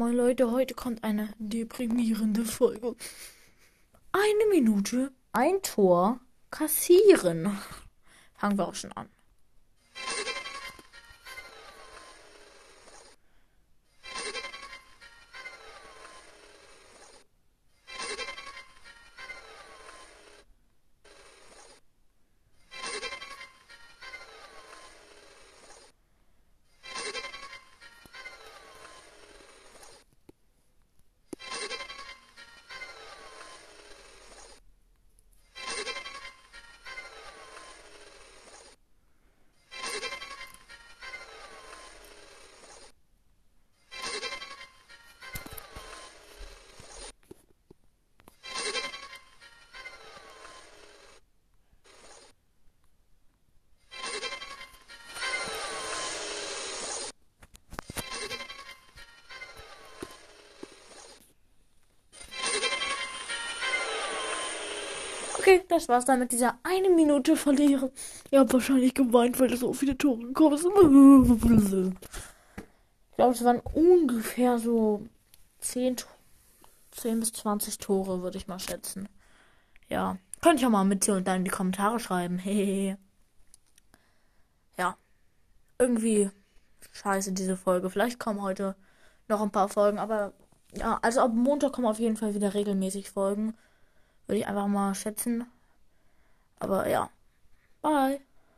Moin Leute, heute kommt eine deprimierende Folge. Eine Minute, ein Tor, kassieren. Fangen wir auch schon an. Okay, das war's dann mit dieser eine Minute verlieren. Ihr habt wahrscheinlich geweint, weil so viele Tore gekommen sind. Ich glaube, es waren ungefähr so 10, 10 bis 20 Tore, würde ich mal schätzen. Ja, könnt ihr mal mit hier und da in die Kommentare schreiben. Ja, irgendwie scheiße diese Folge. Vielleicht kommen heute noch ein paar Folgen, aber ja, also ab Montag kommen auf jeden Fall wieder regelmäßig Folgen. Würde ich einfach mal schätzen. Aber ja. Bye.